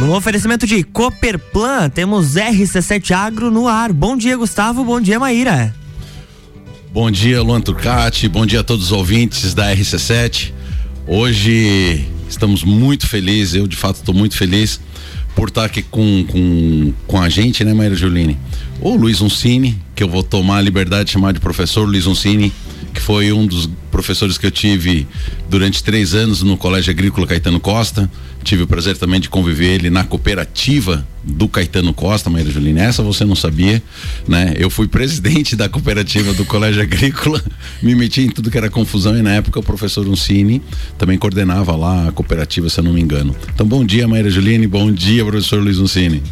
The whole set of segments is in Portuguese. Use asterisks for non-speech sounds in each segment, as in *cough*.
No oferecimento de Cooperplan, temos RC7 Agro no ar. Bom dia, Gustavo. Bom dia, Maíra. Bom dia, Luan Turcati. Bom dia a todos os ouvintes da RC7. Hoje estamos muito felizes, eu de fato estou muito feliz por estar aqui com, com, com a gente, né, Maíra Juline? O Luiz Uncini, que eu vou tomar a liberdade de chamar de professor Luiz Uncini, que foi um dos professores que eu tive durante três anos no Colégio Agrícola Caetano Costa. Tive o prazer também de conviver ele na cooperativa do Caetano Costa, Maíra Julina. Essa você não sabia, né? Eu fui presidente da cooperativa do Colégio Agrícola, *laughs* me meti em tudo que era confusão e na época o professor Uncini também coordenava lá a cooperativa, se eu não me engano. Então, bom dia, Maíra Juline, bom dia, professor Luiz Uncini.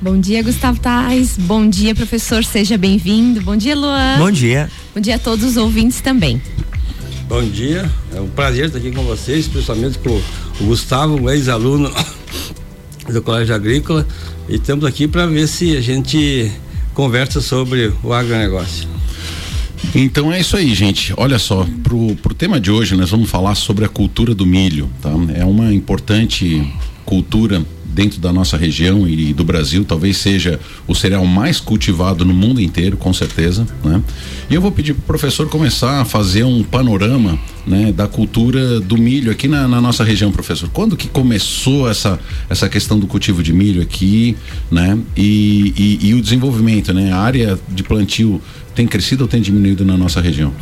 Bom dia, Gustavo Tais. Bom dia, professor. Seja bem-vindo. Bom dia, Luan. Bom dia. Bom dia a todos os ouvintes também. Bom dia. É um prazer estar aqui com vocês, principalmente com o Gustavo, um ex-aluno *coughs* do Colégio Agrícola. E estamos aqui para ver se a gente conversa sobre o agronegócio. Então é isso aí, gente. Olha só, pro, pro tema de hoje nós vamos falar sobre a cultura do milho, tá? É uma importante cultura dentro da nossa região e do Brasil, talvez seja o cereal mais cultivado no mundo inteiro, com certeza, né? E eu vou pedir para o professor começar a fazer um panorama, né, da cultura do milho aqui na, na, nossa região, professor. Quando que começou essa essa questão do cultivo de milho aqui, né? E, e, e o desenvolvimento, né? A área de plantio tem crescido ou tem diminuído na nossa região?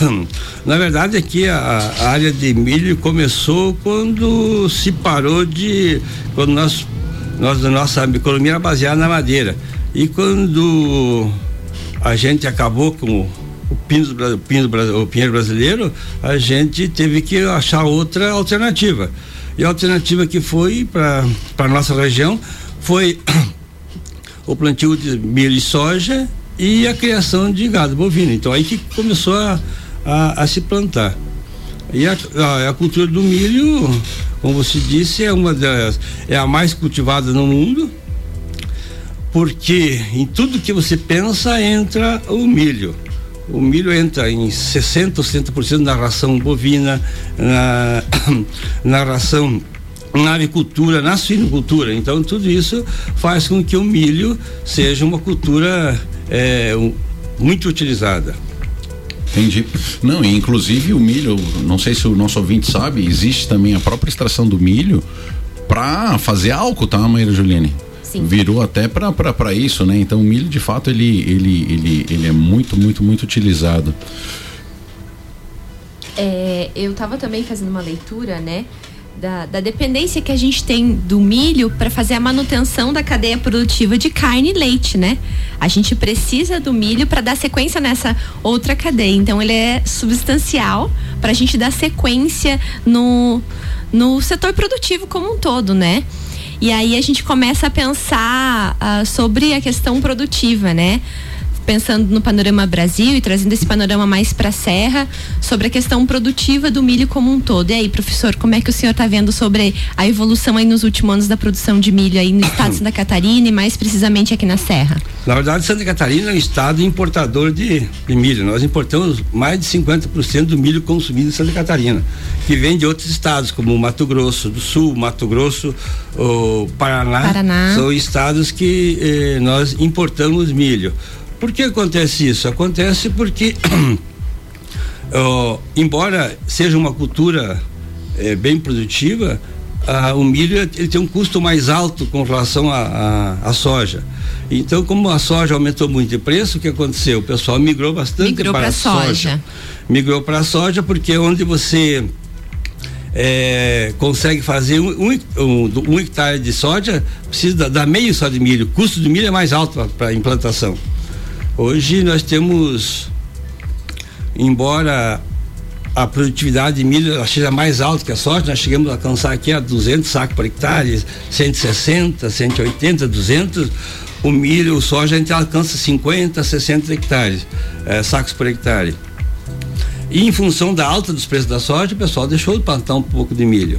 *coughs* Na verdade, aqui a, a, área de milho começou quando se parou de. quando nós, nós nossa economia era baseada na madeira. E quando a gente acabou com o pino, o pino, o pinheiro brasileiro, a gente teve que achar outra alternativa. E a alternativa que foi para a nossa região foi *coughs* o plantio de milho e soja e a criação de gado bovino. Então aí que começou a, a, a se plantar. E a, a, a, cultura do milho, como você disse, é uma das é a mais cultivada no mundo, porque em tudo que você pensa entra o milho. O milho entra em 60 ou 70% na ração bovina, na, *coughs* na ração na agricultura, na suinocultura. Então tudo isso faz com que o milho seja uma cultura é, muito utilizada. Entendi. Não, e inclusive o milho, não sei se o nosso ouvinte sabe, existe também a própria extração do milho para fazer álcool, tá, Maíra Juliane? Sim. Virou até para isso, né? Então o milho, de fato, ele, ele, ele, ele é muito, muito, muito utilizado. É, eu estava também fazendo uma leitura, né? Da, da dependência que a gente tem do milho para fazer a manutenção da cadeia produtiva de carne e leite, né? A gente precisa do milho para dar sequência nessa outra cadeia. Então ele é substancial para a gente dar sequência no, no setor produtivo como um todo, né? E aí a gente começa a pensar uh, sobre a questão produtiva, né? Pensando no panorama Brasil e trazendo esse panorama mais para a Serra, sobre a questão produtiva do milho como um todo. E aí, professor, como é que o senhor está vendo sobre a evolução aí nos últimos anos da produção de milho aí no estado de Santa Catarina e mais precisamente aqui na Serra? Na verdade, Santa Catarina é um estado importador de, de milho. Nós importamos mais de 50% do milho consumido em Santa Catarina, que vem de outros estados, como Mato Grosso do Sul, Mato Grosso, o Paraná. Paraná. São estados que eh, nós importamos milho. Por que acontece isso? Acontece porque, *clears throat* embora seja uma cultura é, bem produtiva, o milho ele tem um custo mais alto com relação à soja. Então, como a soja aumentou muito de preço, o que aconteceu? O pessoal migrou bastante migrou para a soja. soja. Migrou para a soja porque onde você é, consegue fazer um, um, um, hectare de soja, precisa dar meio só de milho. O custo do milho é mais alto para implantação. Hoje nós temos, embora a produtividade de milho seja mais alta que a soja, nós chegamos a alcançar aqui a 200 sacos por hectare, 160, 180, 200. O milho, o soja, a gente alcança 50, 60 hectares, eh, sacos por hectare. E em função da alta dos preços da soja, o pessoal deixou de plantar um pouco de milho.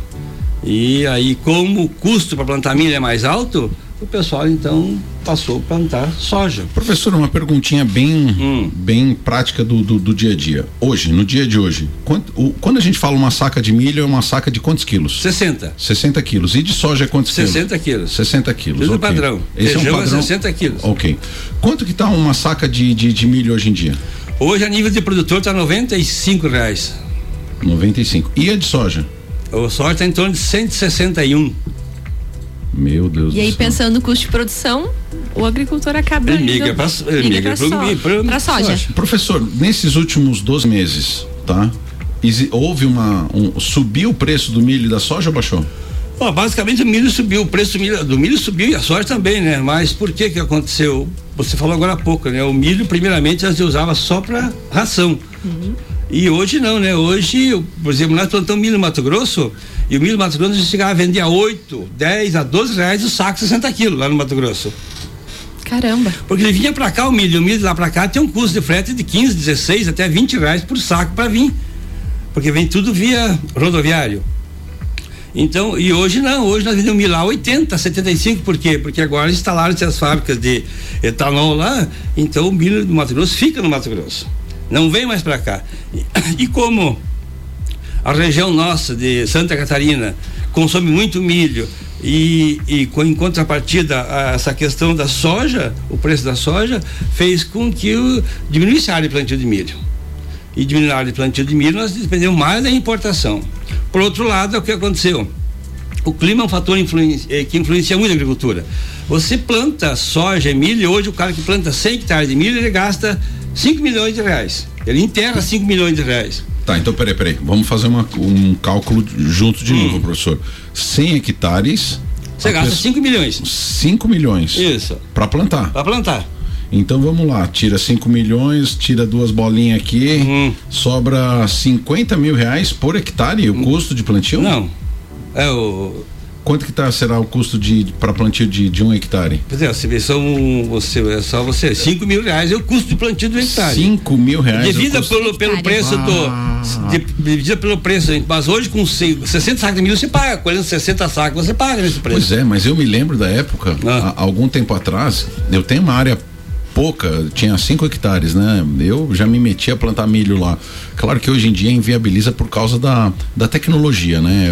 E aí, como o custo para plantar milho é mais alto, o pessoal então passou a plantar soja. Professor, uma perguntinha bem, hum. bem prática do, do, do, dia a dia. Hoje, no dia de hoje, quando, o, quando a gente fala uma saca de milho, é uma saca de quantos quilos? 60. 60 quilos. E de soja, quantos 60 quilos? 60 quilos. Tudo okay. padrão. Esse Feijão é um padrão. 60 quilos. Ok. Quanto que está uma saca de, de, de, milho hoje em dia? Hoje, a nível de produtor, está 95 reais. 95. E a de soja? O soja está em torno de 161. Meu Deus E aí, pensando no custo de produção, o agricultor acaba ele migra para so, soja. soja. Professor, nesses últimos 12 meses, tá? Houve uma. Um, subiu o preço do milho e da soja ou baixou? Bom, basicamente o milho subiu, o preço do milho, do milho subiu e a soja também, né? Mas por que que aconteceu? Você falou agora há pouco, né? O milho, primeiramente, a gente usava só para ração. Uhum. E hoje não, né? Hoje, por exemplo, nós plantamos milho no Mato Grosso e o milho no Mato Grosso a gente chegava a vender a 8, 10, a 12 reais o saco 60 quilos lá no Mato Grosso. Caramba. Porque ele vinha para cá, o milho, o milho lá para cá tem um custo de frete de 15, 16, até 20 reais por saco para vir. Porque vem tudo via rodoviário. Então, e hoje não, hoje nós vendemos milho lá 80, 75, por quê? Porque agora instalaram-se as fábricas de etanol lá, então o milho do Mato Grosso fica no Mato Grosso não vem mais para cá. E, como a região nossa de Santa Catarina consome muito milho e, e em contrapartida a essa questão da soja, o preço da soja fez com que o, diminuísse a área de plantio de milho. E diminuir a área de plantio de milho, nós dependemos mais da importação. Por outro lado, é o que aconteceu? O clima é um fator eh, que influencia muito a agricultura. Você planta soja e milho, hoje o cara que planta 100 hectares de milho, ele gasta 5 milhões de reais. Ele enterra 5 milhões de reais. Tá, então peraí, peraí. Vamos fazer uma, um cálculo junto de hum. novo, professor. 100 hectares. Você gasta 5 milhões. 5 milhões. Isso. Para plantar. Para plantar. Então vamos lá, tira 5 milhões, tira duas bolinhas aqui, uhum. sobra 50 mil reais por hectare o hum. custo de plantio? Não. É o, Quanto que tá, será o custo de para plantio de, de um hectare? Pois é, você, são, você, é só você, 5 mil reais é o custo de plantio do hectare. 5 mil reais. É pelo, pelo preço ah. do. Devida pelo preço, mas hoje com 60 sacos de milho você paga, colhendo 60 sacos você paga nesse preço. Pois é, mas eu me lembro da época, ah. há, algum tempo atrás, eu tenho uma área pouca, tinha 5 hectares, né? Eu já me meti a plantar milho lá. Claro que hoje em dia inviabiliza por causa da, da tecnologia, né?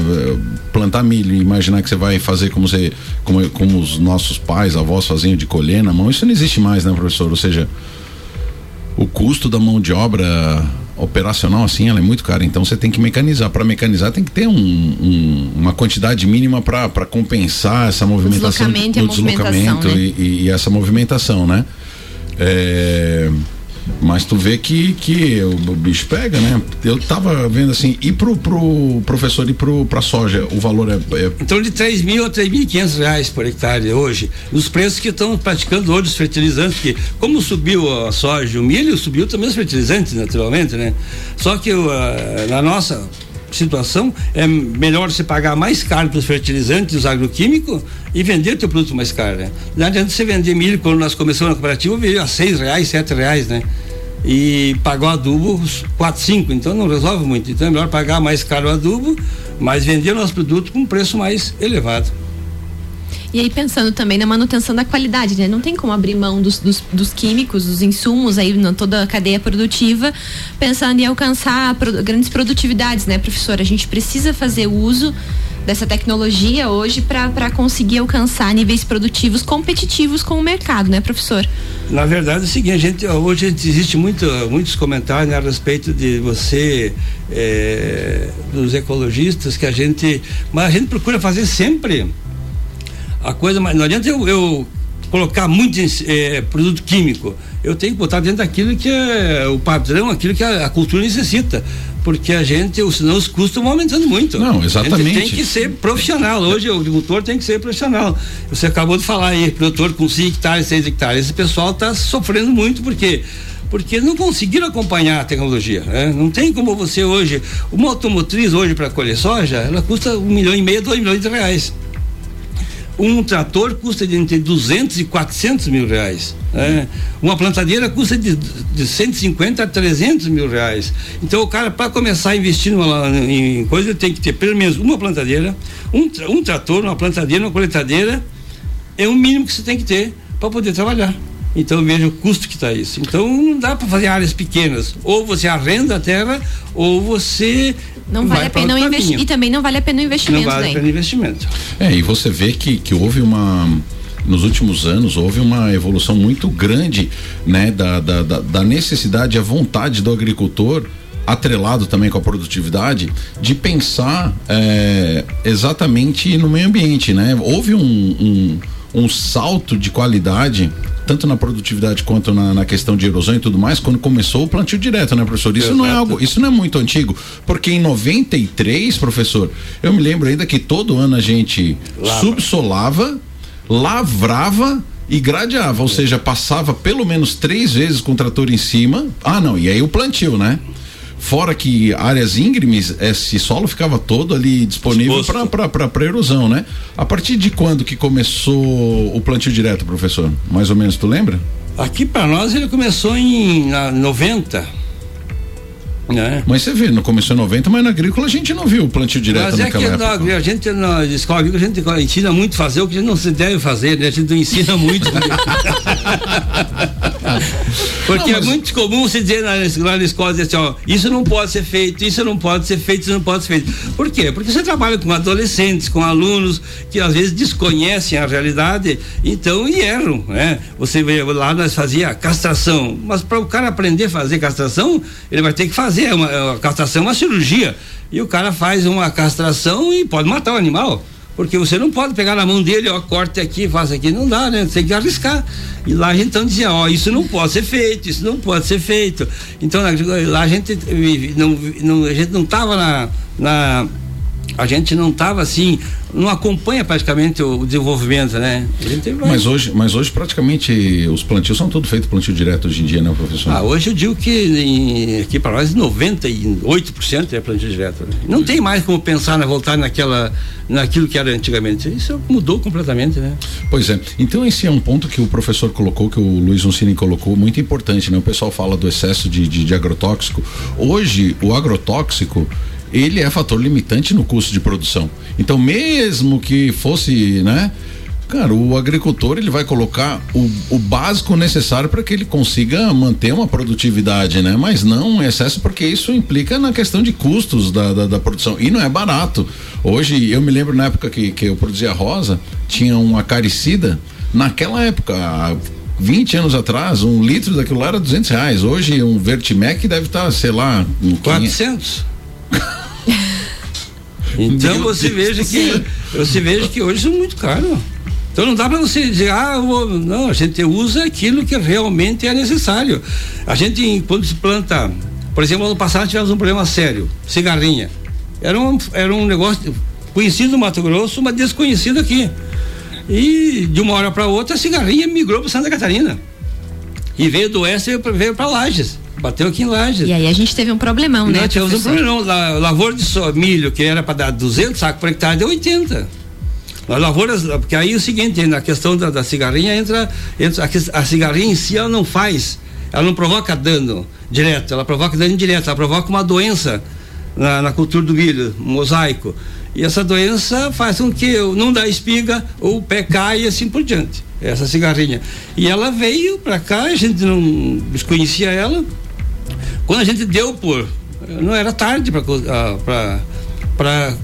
Plantar milho, imaginar que você vai fazer como você, como, como os nossos pais, avós faziam de colher na mão, isso não existe mais, né, professor? Ou seja, o custo da mão de obra operacional assim ela é muito cara então você tem que mecanizar para mecanizar tem que ter um, um, uma quantidade mínima para compensar essa movimentação o deslocamento, do, do deslocamento né? e, e, e, essa movimentação né é, mas tu vê que, que o bicho pega, né? Eu tava vendo assim, e pro, pro professor e pro, pra soja, o valor é. é... Então de 3 mil a 3.500 reais por hectare hoje. Nos preços que estão praticando hoje os fertilizantes, que como subiu a soja o milho, subiu também os fertilizantes, naturalmente, né? Só que uh, na nossa situação, é melhor você pagar mais caro para os fertilizantes, os agroquímicos e vender teu produto mais caro, né? Não adianta você vender milho quando nós começamos na cooperativa, veio a seis reais, sete reais, né? E pagou adubo quatro, cinco, então não resolve muito. Então é melhor pagar mais caro o adubo, mas vender o nosso produto com um preço mais elevado. E aí pensando também na manutenção da qualidade, né? Não tem como abrir mão dos, dos, dos químicos, dos insumos aí na toda a cadeia produtiva, pensando em alcançar pro, grandes produtividades, né, professora? A gente precisa fazer uso dessa tecnologia hoje para conseguir alcançar níveis produtivos competitivos com o mercado, né, professor? Na verdade é o seguinte, a gente, hoje existe muito, muitos comentários né, a respeito de você, é, dos ecologistas, que a gente. Mas a gente procura fazer sempre a coisa, mas não adianta eu, eu colocar muito é, produto químico. Eu tenho que botar dentro daquilo que é o padrão, aquilo que a, a cultura necessita. Porque a gente, senão os custos vão aumentando muito. Não, exatamente. tem que ser profissional. Hoje o agricultor tem que ser profissional. Você acabou de falar aí, produtor com 5 hectares, 6 hectares. Esse pessoal está sofrendo muito porque porque não conseguiram acompanhar a tecnologia. Né? Não tem como você hoje. Uma automotriz hoje para colher soja, ela custa um milhão e meio, dois milhões de reais. Um trator custa de entre 200 e 400 mil reais. Né? Uma plantadeira custa de, de 150 a 300 mil reais. Então, o cara, para começar a investir numa, em coisa, tem que ter pelo menos uma plantadeira, um, um trator, uma plantadeira, uma coletadeira é o mínimo que você tem que ter para poder trabalhar. Então veja o custo que está isso. Então não dá para fazer áreas pequenas. Ou você arrenda a terra, ou você não vale a pena o investimento. E também não vale a pena o investimento. Não vale a pena o investimento. É, e você vê que, que houve uma nos últimos anos houve uma evolução muito grande né, da, da, da necessidade, a vontade do agricultor atrelado também com a produtividade, de pensar é, exatamente no meio ambiente, né? Houve um, um, um salto de qualidade tanto na produtividade quanto na, na, questão de erosão e tudo mais, quando começou o plantio direto, né, professor? Isso Exato. não é algo, isso não é muito antigo, porque em 93, professor, eu me lembro ainda que todo ano a gente Lava. subsolava, lavrava e gradeava, ou seja, passava pelo menos três vezes com o trator em cima. Ah, não, e aí o plantio, né? Fora que áreas íngremes, esse solo ficava todo ali disponível para erosão, né? A partir de quando que começou o plantio direto, professor? Mais ou menos, tu lembra? Aqui para nós ele começou em na, 90. Né? Mas você vê, não começou em 90, mas na agrícola a gente não viu o plantio direto mas é naquela que época. Na, a gente na escola agrícola a gente ensina muito a fazer o que a gente não se deve fazer, né? A gente não ensina muito. *laughs* Porque não, é muito comum se dizer lá, lá na escola assim, ó, isso não pode ser feito, isso não pode ser feito, isso não pode ser feito. Por quê? Porque você trabalha com adolescentes, com alunos que às vezes desconhecem a realidade, então e erram, né? Você vê lá nós fazia castração, mas para o cara aprender a fazer castração, ele vai ter que fazer uma, a castração é uma cirurgia. E o cara faz uma castração e pode matar o animal. Porque você não pode pegar na mão dele, ó, corte aqui, faça aqui, não dá, né? Tem que arriscar. E lá a gente então dizia, ó, isso não pode ser feito, isso não pode ser feito. Então lá a gente não, não a gente não estava na, na a gente não estava assim, não acompanha praticamente o, desenvolvimento, né? Mas hoje, mas hoje praticamente os plantios são todos feitos plantio direto hoje em dia, né, professor? Ah, hoje eu digo que em, aqui para nós 98% é plantio direto. Né? Não tem mais como pensar na voltar naquela naquilo que era antigamente. Isso mudou completamente, né? Pois é. Então esse é um ponto que o professor colocou, que o Luiz Uncini colocou, muito importante, né? O pessoal fala do excesso de, de, de agrotóxico. Hoje o agrotóxico ele é fator limitante no custo de produção. Então, mesmo que fosse, né? Cara, o agricultor ele vai colocar o, o básico necessário para que ele consiga manter uma produtividade, né? Mas não um excesso, porque isso implica na questão de custos da, da, da, produção. E não é barato. Hoje, eu me lembro na época que, que eu produzia rosa, tinha um acaricida. Naquela época, 20 anos atrás, um litro daquilo lá era 200 reais. Hoje, um Vertimec deve estar, tá, sei lá, um 400. *laughs* Então você veja que você veja que hoje são muito caros. Então não dá para você dizer, ah, vou, não, a gente usa aquilo que realmente é necessário. A gente, quando se planta, por exemplo, ano passado tivemos um problema sério, cigarrinha. Era um, era um negócio conhecido no Mato Grosso, mas desconhecido aqui. E de uma hora para outra a cigarrinha migrou para Santa Catarina. E veio do oeste e veio para Lages. Bateu aqui em Lages. E aí a gente teve um problemão, né? Nós tivemos um problemão. La, lavoura de so, milho, que era para dar 200 sacos por hectare, deu 80. As lavouras, porque aí é o seguinte, na questão da, da cigarrinha entra, entra a, a, cigarrinha em si ela não faz, ela não provoca dano direto, ela provoca dano indireto, ela provoca uma doença na, na cultura do milho, um mosaico. E essa doença faz com que não dá espiga ou o pé cai e assim por diante. Essa cigarrinha. E ela veio para cá, a gente não desconhecia ela, quando a gente deu por. Não era tarde para uh,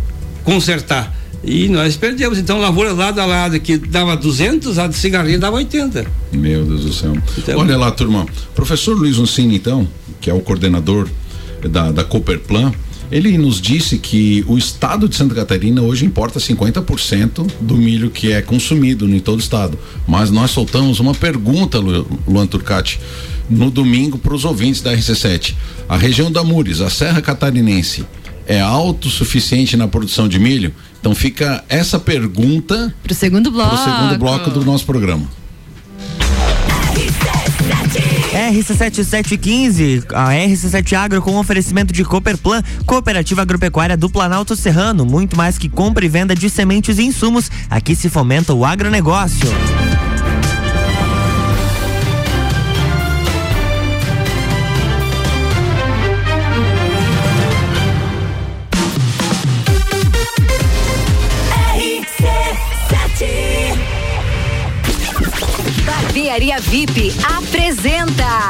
consertar. E nós perdemos. Então, lavoura lado a lado que dava 200, a de cigarrinha dava 80. Meu Deus do céu. Então, Olha lá, turma. Professor Luiz Uncini, então, que é o coordenador da, da Cooperplan, ele nos disse que o estado de Santa Catarina hoje importa 50% do milho que é consumido em todo o estado. Mas nós soltamos uma pergunta, Luan Turcati no domingo para os ouvintes da RC7. A região da Mures, a Serra Catarinense, é autossuficiente na produção de milho? Então fica essa pergunta para o segundo bloco. Pro segundo bloco do nosso programa. RC7715, a RC7 Agro com oferecimento de Cooperplan, Cooperativa Agropecuária do Planalto Serrano, muito mais que compra e venda de sementes e insumos, aqui se fomenta o agronegócio. Barbearia VIP apresenta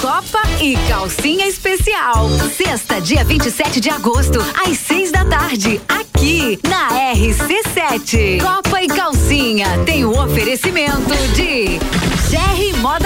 Copa e Calcinha Especial. Sexta, dia 27 de agosto, às seis da tarde, aqui na RC7. Copa e Calcinha tem o um oferecimento de GR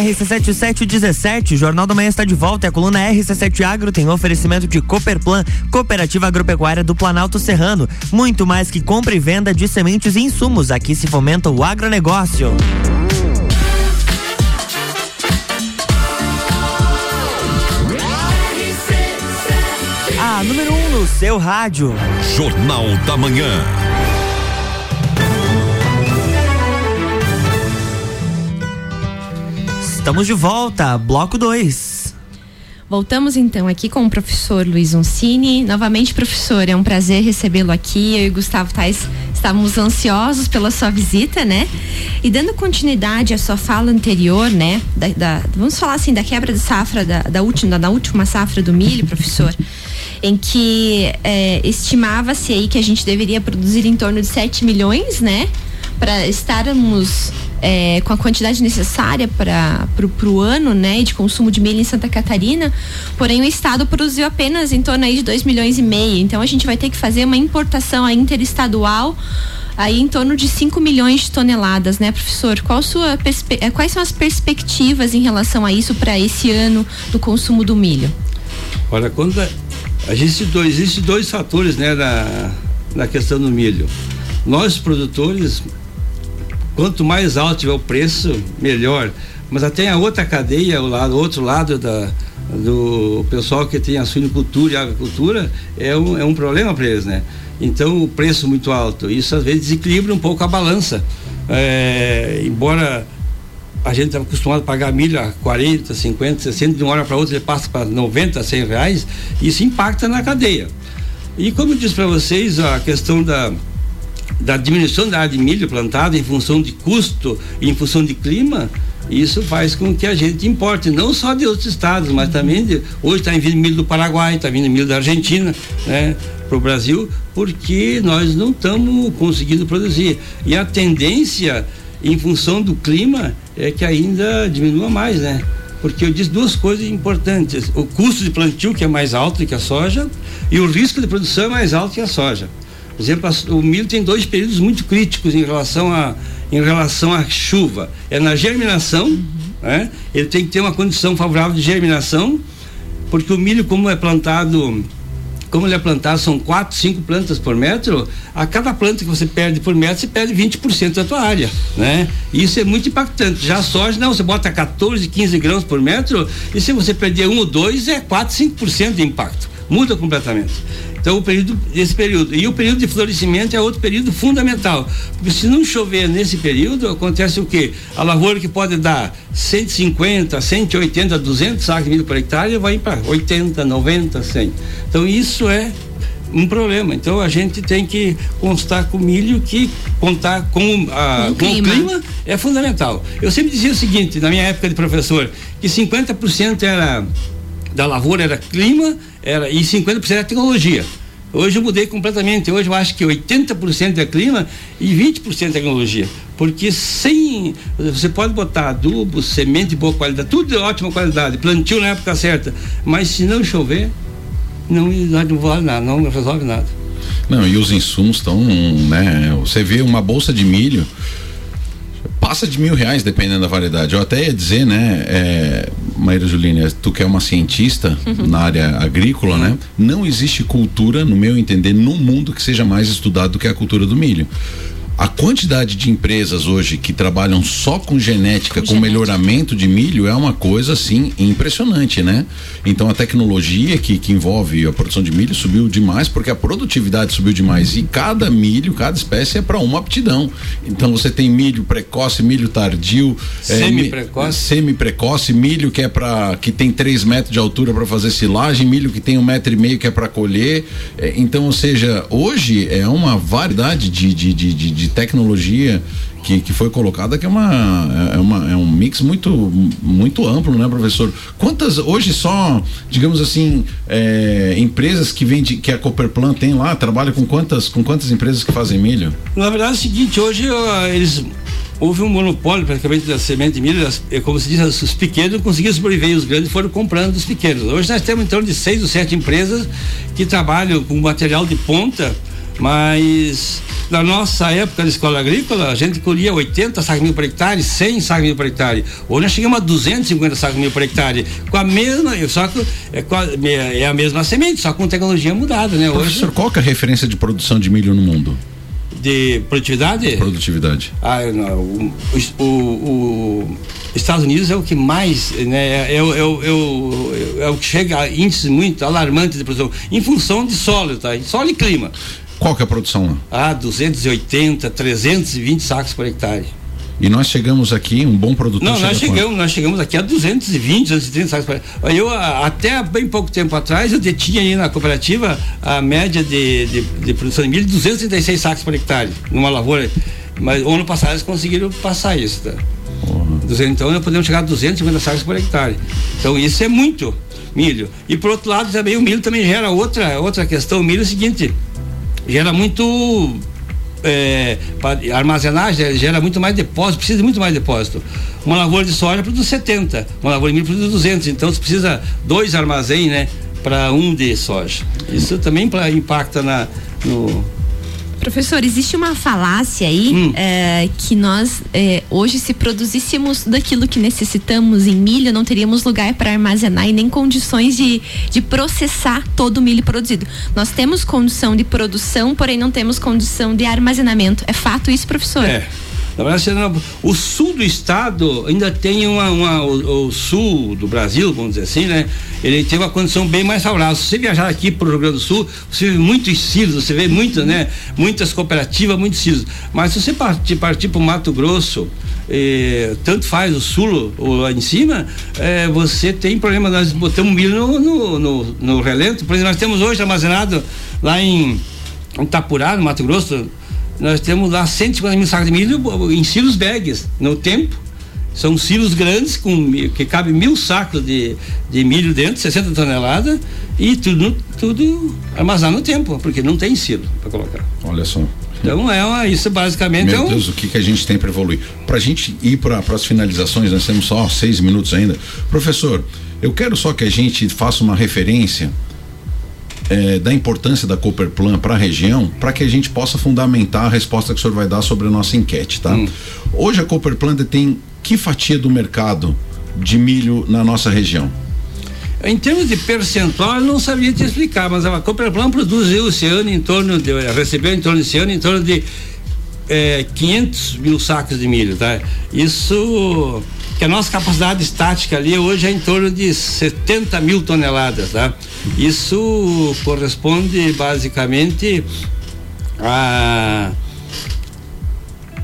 RC7717, Jornal da Manhã está de volta e a coluna RC7 Agro tem oferecimento de Cooperplan, Cooperativa Agropecuária do Planalto Serrano. Muito mais que compra e venda de sementes e insumos. Aqui se fomenta o agronegócio. A número 1 um no seu rádio. Jornal da Manhã. Estamos de volta, bloco 2. Voltamos então aqui com o professor Luiz Oncini. Novamente, professor, é um prazer recebê-lo aqui. Eu e Gustavo Tais estávamos ansiosos pela sua visita, né? E dando continuidade à sua fala anterior, né? Da, da, vamos falar assim, da quebra de safra, da, da, última, da última safra do milho, professor, *laughs* em que é, estimava-se aí que a gente deveria produzir em torno de 7 milhões, né? Para estarmos é, com a quantidade necessária para o ano né, de consumo de milho em Santa Catarina, porém o estado produziu apenas em torno aí de 2 milhões e meio. Então a gente vai ter que fazer uma importação interestadual aí em torno de 5 milhões de toneladas, né, professor? Qual sua é, quais são as perspectivas em relação a isso para esse ano do consumo do milho? Olha, quando a, a gente dois, existe dois fatores, né, na, na questão do milho. Nós produtores Quanto mais alto tiver o preço, melhor. Mas até a outra cadeia, o lado, outro lado da, do pessoal que tem a suinicultura e a agricultura, é um, é um problema para eles, né? Então o preço muito alto, isso às vezes desequilibra um pouco a balança. É, embora a gente estava acostumado a pagar milho a 40, 50, 60, de uma hora para outra ele passa para 90, 100 reais, isso impacta na cadeia. E como eu disse para vocês, a questão da, da diminuição da área de milho plantada em função de custo e em função de clima, isso faz com que a gente importe não só de outros estados, mas também de, hoje está vindo milho do Paraguai, está vindo milho da Argentina, né, para o Brasil, porque nós não estamos conseguindo produzir. E a tendência, em função do clima, é que ainda diminua mais, né? Porque eu disse duas coisas importantes: o custo de plantio que é mais alto que a soja e o risco de produção é mais alto que a soja. Por exemplo, o milho tem dois períodos muito críticos em relação a, em relação à chuva. É na germinação, uhum. né? ele tem que ter uma condição favorável de germinação, porque o milho, como é plantado como ele é plantado, são quatro, cinco plantas por metro, a cada planta que você perde por metro, você perde 20% da tua área, né? Isso é muito impactante. Já a soja, não, você bota 14, 15 grãos por metro, e se você perder um ou dois, é 4, 5% de impacto. Muda completamente. Então, o período, esse período. E o período de florescimento é outro período fundamental. Porque se não chover nesse período, acontece o quê? A lavoura que pode dar 150, 180, 200 sacos de milho por hectare vai para 80, 90, 100. Então, isso é um problema. Então a gente tem que constar com o milho que contar com, a, com, com o clima é fundamental. Eu sempre dizia o seguinte, na minha época de professor, que 50% era da lavoura era clima era, e 50% era tecnologia. Hoje eu mudei completamente. Hoje eu acho que 80% é clima e 20% é tecnologia. Porque sem. Você pode botar adubo, semente de boa qualidade, tudo de ótima qualidade, plantio na época certa. Mas se não chover, não, não vale nada, não resolve nada. Não, e os insumos estão, né? Você vê uma bolsa de milho passa de mil reais dependendo da variedade. Eu até ia dizer, né? É, Maíra Juline, tu que é uma cientista na área agrícola, né? Não existe cultura, no meu entender, no mundo que seja mais estudada do que a cultura do milho. A quantidade de empresas hoje que trabalham só com genética, com, com genética. melhoramento de milho é uma coisa assim impressionante, né? Então a tecnologia que, que envolve a produção de milho subiu demais porque a produtividade subiu demais e cada milho, cada espécie é para uma aptidão. Então você tem milho precoce, milho tardio, semi-precoce, é, semi-precoce, milho que é para que tem 3 metros de altura para fazer silagem, milho que tem um metro e meio que é para colher. É, então, ou seja, hoje é uma variedade de, de, de, de tecnologia que, que foi colocada que é uma, é uma é um mix muito muito amplo né professor quantas hoje só digamos assim é, empresas que vende que a Cooperplan tem lá trabalha com quantas com quantas empresas que fazem milho na verdade é o seguinte hoje eles houve um monopólio praticamente da semente de milho, é como se diz, os pequenos não conseguiam sobreviver, os grandes foram comprando dos pequenos. Hoje nós temos em torno de seis ou sete empresas que trabalham com material de ponta mas na nossa época de escola agrícola, a gente colhia 80 sacos mil por hectare, 100 sacos mil por hectare. Hoje nós chegamos a 250 sacos mil por hectare. Com a mesma, só que é, é a mesma semente, só com tecnologia mudada, né? Professor, Hoje, qual é a referência de produção de milho no mundo? de produtividade? Produtividade. Ah, não, o, o, o, Estados Unidos é o que mais, né, é, é, é, é, o que chega a índices muito alarmantes de produção, em função de solo, tá? Solo e clima. Qual que é a produção lá? Ah, 280, 320 sacos por hectare. E nós chegamos aqui, um bom produtor. Não, nós chegamos, nós chegamos aqui a 220, 230 sacos por hectare. Eu, até bem pouco tempo atrás, eu detinha aí na cooperativa a média de, de, de produção de milho de 236 sacos por hectare, numa lavoura. Mas o ano passado eles conseguiram passar isso, tá? Então nós podemos chegar a 250 sacos por hectare. Então isso é muito milho. E por outro lado também o milho também gera outra, outra questão. O milho é o seguinte, gera muito é, armazenagem gera muito mais depósito, precisa de muito mais depósito. Uma lavoura de soja produz 70, uma lavoura de milho produz 200, então você precisa dois armazéns, né, para um de soja. Isso também impacta na, no, Professor, existe uma falácia aí hum. é, que nós é, hoje, se produzíssemos daquilo que necessitamos em milho, não teríamos lugar para armazenar e nem condições de, de processar todo o milho produzido. Nós temos condição de produção, porém não temos condição de armazenamento. É fato isso, professor? É. Verdade, o sul do estado ainda tem uma, uma o, o, sul do Brasil, vamos dizer assim, né? Ele tem uma condição bem mais favorável. Se você viajar aqui para o Rio Grande do Sul, você vê muitos silos, você vê muitas, né? Muitas cooperativas, muitos silos. Mas se você partir, partir para o Mato Grosso, eh, tanto faz o sul ou lá em cima, eh, você tem problema. Nós botamos milho no, no, no, no relento. Por exemplo, nós temos hoje armazenado lá em, em Tapurá, no Mato Grosso, nós temos lá 150 mil sacos de milho em silos bags no tempo. São silos grandes com que cabe mil sacos de, de milho dentro, 60 toneladas, e tudo, tudo armazenado no tempo, porque não tem silo para colocar. Olha só. Então é uma, isso basicamente Meu é um... Deus, o que, que a gente tem para evoluir? Para a gente ir para as finalizações, nós temos só seis minutos ainda. Professor, eu quero só que a gente faça uma referência é, da importância da Cooperplan para a região, para que a gente possa fundamentar a resposta que o senhor vai dar sobre a nossa enquete, tá? Hum. Hoje a Cooperplan tem que fatia do mercado de milho na nossa região? Em termos de percentual, eu não sabia te explicar, mas a Cooperplan produziu esse ano em torno de, recebeu em torno desse ano em torno de é, 500 mil sacos de milho, tá? Isso que a nossa capacidade estática ali hoje é em torno de 70 mil toneladas, tá? Isso corresponde basicamente a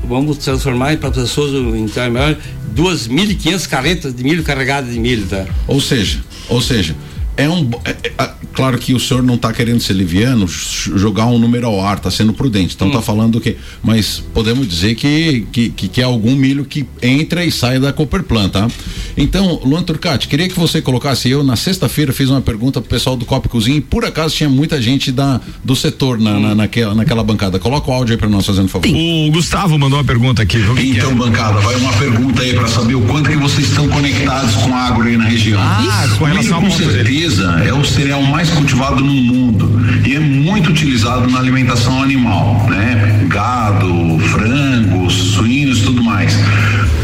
vamos transformar para pessoas em maior 2.500 carretas de milho carregadas de milho, tá? Ou seja, ou seja, é um. É, é, claro que o senhor não está querendo ser liviano, jogar um número ao ar, está sendo prudente. Então está hum. falando que. Mas podemos dizer que, que, que, que, é algum milho que entra e sai da Cooperplan, tá? Então, Luan Turcati, queria que você colocasse. Eu, na sexta-feira, fiz uma pergunta pro pessoal do Cop Cozinha e por acaso tinha muita gente da, do setor na, na, naquela, naquela bancada. Coloca o áudio aí para nós, fazendo favor. O Gustavo mandou uma pergunta aqui. Então, bancada, vai uma pergunta aí para saber o quanto que vocês estão conectados com a agro aí na região. Ah, com relação com certeza é o cereal mais cultivado no mundo e é muito utilizado na alimentação animal, né? Gado, frangos, suínos, tudo mais.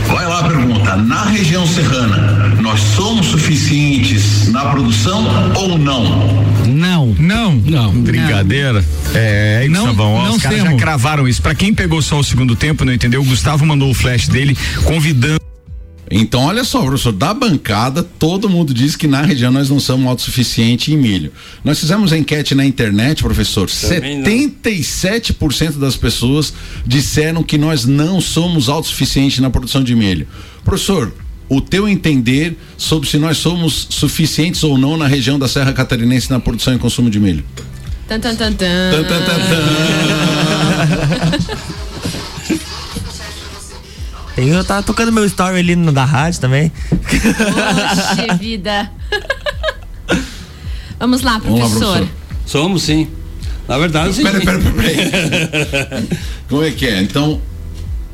Vai lá a pergunta. na região serrana, nós somos suficientes na produção ou não? Não. Não. Não. Brincadeira. É, é Não, Gustavão, ó, não os caras já temos. cravaram isso. Pra quem pegou só o segundo tempo, não entendeu? O Gustavo mandou o flash dele convidando Então, olha só, professor, da bancada, todo mundo diz que na região nós não somos autossuficientes em milho. Nós fizemos a enquete na internet, professor. Também não. 77% das pessoas disseram que nós não somos autossuficientes na produção de milho. Professor, o teu entender sobre se nós somos suficientes ou não na região da Serra Catarinense na produção e consumo de milho. Tan, tan, tan, tan. Tan, tan, tan, tan. *laughs* Tem, eu tava tocando meu story ali no da rádio também. Poxa *laughs* vida. Vamos lá, Vamos lá, professor. professor. Somos sim. Na verdade, sim. Pera, pera, pera, pera. *laughs* Como é que é? Então,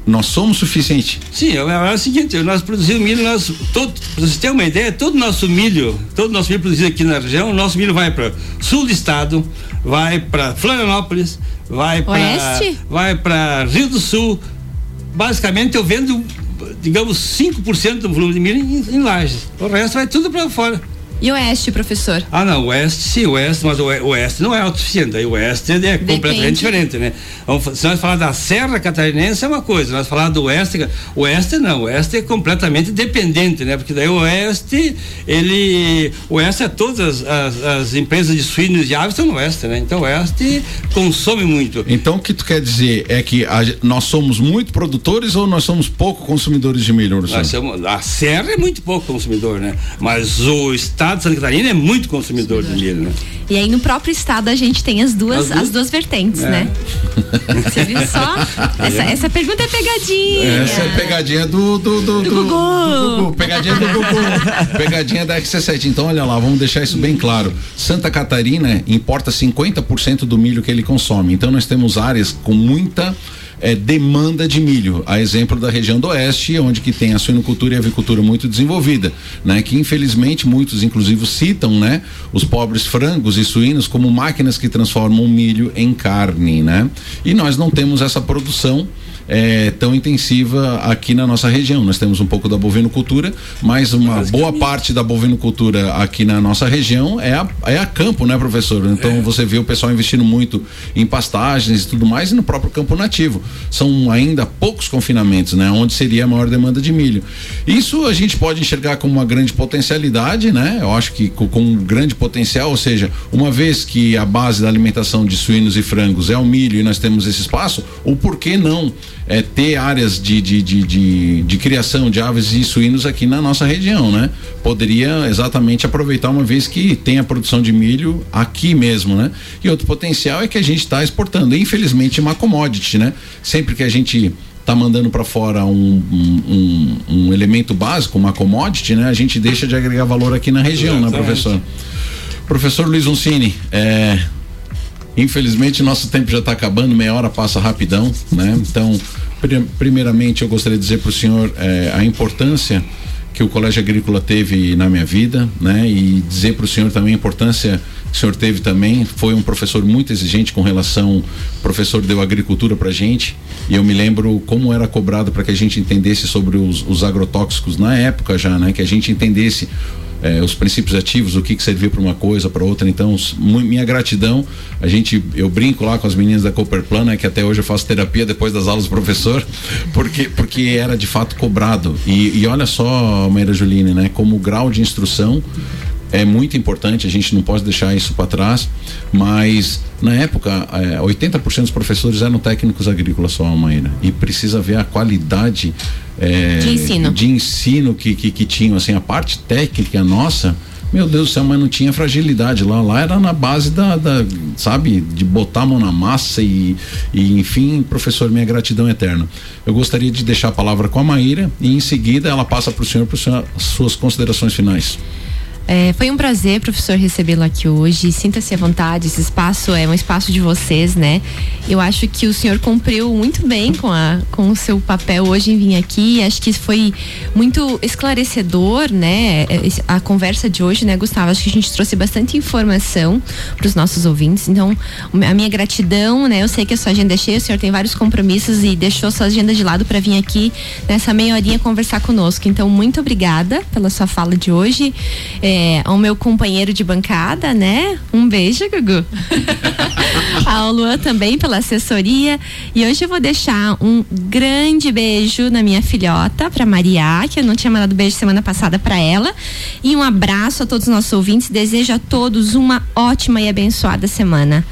nós somos suficientes. Sim, é, é o seguinte, nós produzimos milho, nós, todo, pra vocês terem uma ideia, todo o nosso milho, todo o nosso milho produzido aqui na região, o nosso milho vai para sul do estado, vai para Florianópolis, vai para Oeste? vai para Rio do Sul. Basicamente eu vendo, digamos, 5% do volume de milho em, em lajes. O resto vai tudo para fora. E oeste, professor? Ah, não, o oeste, sim, o oeste, mas o oe- o oeste não é autossuficiente, aí o oeste é completamente diferente, né? Vamos se nós falar da Serra Catarinense é uma coisa, nós falar do oeste, o oeste não, o oeste é completamente dependente, né? Porque daí o oeste, ele, o oeste é todas as, as empresas de suínos e aves estão no oeste, né? Então o oeste consome muito. Então, o que tu quer dizer é que a nós somos muito produtores ou nós somos pouco consumidores de milho, professor? Nós somos- a Serra é muito pouco consumidor, né? Mas o estado de Santa Catarina é muito consumidor de milho, né? E aí no próprio estado a gente tem as duas, As duas? as duas vertentes, É. né? *laughs* Você viu só? Essa, essa pergunta é pegadinha. Essa é pegadinha do do, do, Do do- Gugu. do Gugu. Pegadinha do Gugu. pegadinha da XC7. Então, olha lá, vamos deixar isso bem claro. Santa Catarina importa 50% do milho que ele consome. Então, nós temos áreas com muita eh, demanda de milho. A exemplo da região do Oeste, onde que tem a suinocultura e a avicultura muito desenvolvida, né? Que infelizmente muitos, inclusive, citam, né? Os pobres frangos e suínos como máquinas que transformam o milho em carne, né? E nós não temos essa produção é, tão intensiva aqui na nossa região. Nós temos um pouco da bovinocultura, mas uma boa parte da bovinocultura aqui na nossa região é a, é a campo, né, professor? Então você vê o pessoal investindo muito em pastagens e tudo mais e no próprio campo nativo. São ainda poucos confinamentos, né? Onde seria a maior demanda de milho. Isso a gente pode enxergar como uma grande potencialidade, né? Eu acho que co- com um grande potencial, ou seja, uma vez que a base da alimentação de suínos e frangos é o milho e nós temos esse espaço, o porquê não é, ter áreas de, de, de, de, de criação de aves e suínos aqui na nossa região, né? Poderia exatamente aproveitar uma vez que tem a produção de milho aqui mesmo, né? E outro potencial é que a gente está exportando. Infelizmente, uma commodity, né? Sempre que a gente tá mandando para fora um, um, um, um elemento básico, uma commodity, né? A gente deixa de agregar valor aqui na região, né, Exatamente. professor? Professor Luiz Uncini, é, Infelizmente, nosso tempo já está acabando, meia hora passa rapidão, né? Então, primeiramente, eu gostaria de dizer para o senhor eh, a importância que o Colégio Agrícola teve na minha vida, né? E dizer para o senhor também a importância que o senhor teve também. Foi um professor muito exigente com relação. O professor deu agricultura para gente e eu me lembro como era cobrado para que a gente entendesse sobre os, os agrotóxicos na época já, né? Que a gente entendesse eh, os princípios ativos, o que, que servia para uma coisa, para outra. Então, minha gratidão. A gente, eu brinco lá com as meninas da Cooperplan, né, que até hoje eu faço terapia depois das aulas do professor, *laughs* porque, porque era de fato cobrado. E, e olha só, Maíra Juline, né, como o grau de instrução é muito importante, a gente não pode deixar isso para trás, mas na época, eh, 80% dos professores eram técnicos agrícolas só, Maíra, e precisa ver a qualidade eh, De ensino. de ensino que, que, que tinham, assim, a parte técnica nossa, meu Deus do céu, mas não tinha fragilidade lá. Lá era na base da, da, sabe, de botar a mão na massa e, e, enfim, professor, minha gratidão eterna. Eu gostaria de deixar a palavra com a Maíra e em seguida ela passa para o senhor para suas considerações finais. É, foi um prazer, professor, recebê-lo aqui hoje. Sinta-se à vontade, esse espaço é um espaço de vocês, né? Eu acho que o senhor cumpriu muito bem com, a, com o seu papel hoje em vir aqui. Acho que foi muito esclarecedor, né? É, a conversa de hoje, né, Gustavo? Acho que a gente trouxe bastante informação para os nossos ouvintes. Então, a minha gratidão, né? Eu sei que a sua agenda é cheia, o senhor tem vários compromissos e deixou sua agenda de lado para vir aqui nessa meia horinha conversar conosco. Então, muito obrigada pela sua fala de hoje. É, é, ao meu companheiro de bancada, né? Um beijo, Gugu. *laughs* ao Luan também pela assessoria. E hoje eu vou deixar um grande beijo na minha filhota, pra Maria, que eu não tinha mandado beijo semana passada para ela. E um abraço a todos os nossos ouvintes. Desejo a todos uma ótima e abençoada semana.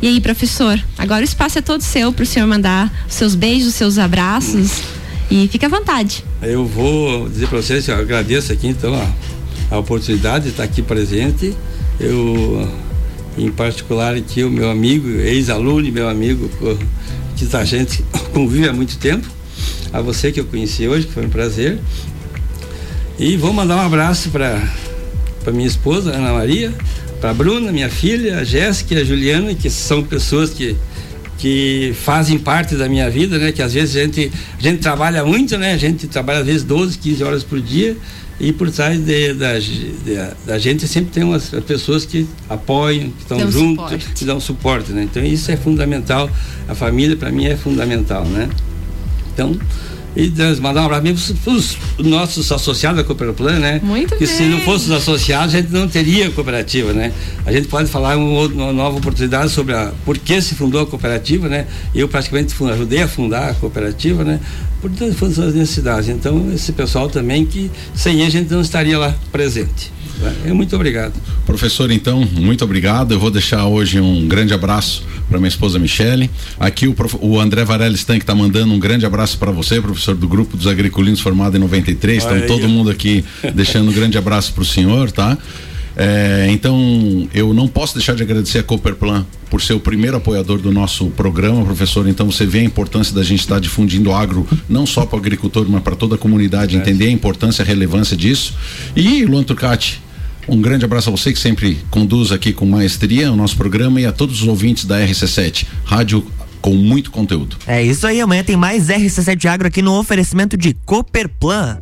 E aí, professor, agora o espaço é todo seu para o senhor mandar seus beijos, seus abraços. E fique à vontade. Eu vou dizer para vocês, eu agradeço aqui então ó, a oportunidade de estar aqui presente. Eu, em particular, aqui o meu amigo, ex-aluno, meu amigo, que a gente *laughs* convive há muito tempo. A você que eu conheci hoje, que foi um prazer. E vou mandar um abraço para para minha esposa, Ana Maria, para Bruna, minha filha, a Jéssica e a Juliana, que são pessoas que que fazem parte da minha vida, né? Que às vezes a gente, a gente trabalha muito, né? A gente trabalha às vezes 12, 15 horas por dia e por trás de, da, de, da gente sempre tem umas pessoas que apoiam, que estão juntos, que dão suporte, né? Então isso é fundamental. A família para mim é fundamental, né? Então, e mandar um abraço para os nossos associados da Cooperplan, né? Muito que bem. se não fossem os associados, a gente não teria cooperativa, né? A gente pode falar uma, uma nova oportunidade sobre a, por que se fundou a cooperativa, né? Eu praticamente ajudei a fundar a cooperativa, né? Por todas as necessidades. Então, esse pessoal também que sem ele a gente não estaria lá presente. É, muito obrigado. Professor, então, muito obrigado. Eu vou deixar hoje um grande abraço para minha esposa Michele. Aqui o, o André Varela Stan que está mandando um grande abraço para você, professor do grupo dos agriculinos formado em 93. Então, todo mundo aqui deixando um grande abraço para o senhor, tá? É, então, eu não posso deixar de agradecer a Cooperplan por ser o primeiro apoiador do nosso programa, professor. Então, você vê a importância da gente estar difundindo agro, não só para o agricultor, mas para toda a comunidade, é. entender a importância, a relevância disso. E, Luan Turcati, um grande abraço a você que sempre conduz aqui com maestria o nosso programa e a todos os ouvintes da RC7, rádio com muito conteúdo. É isso aí, amanhã tem mais RC7 Agro aqui no oferecimento de Cooperplan.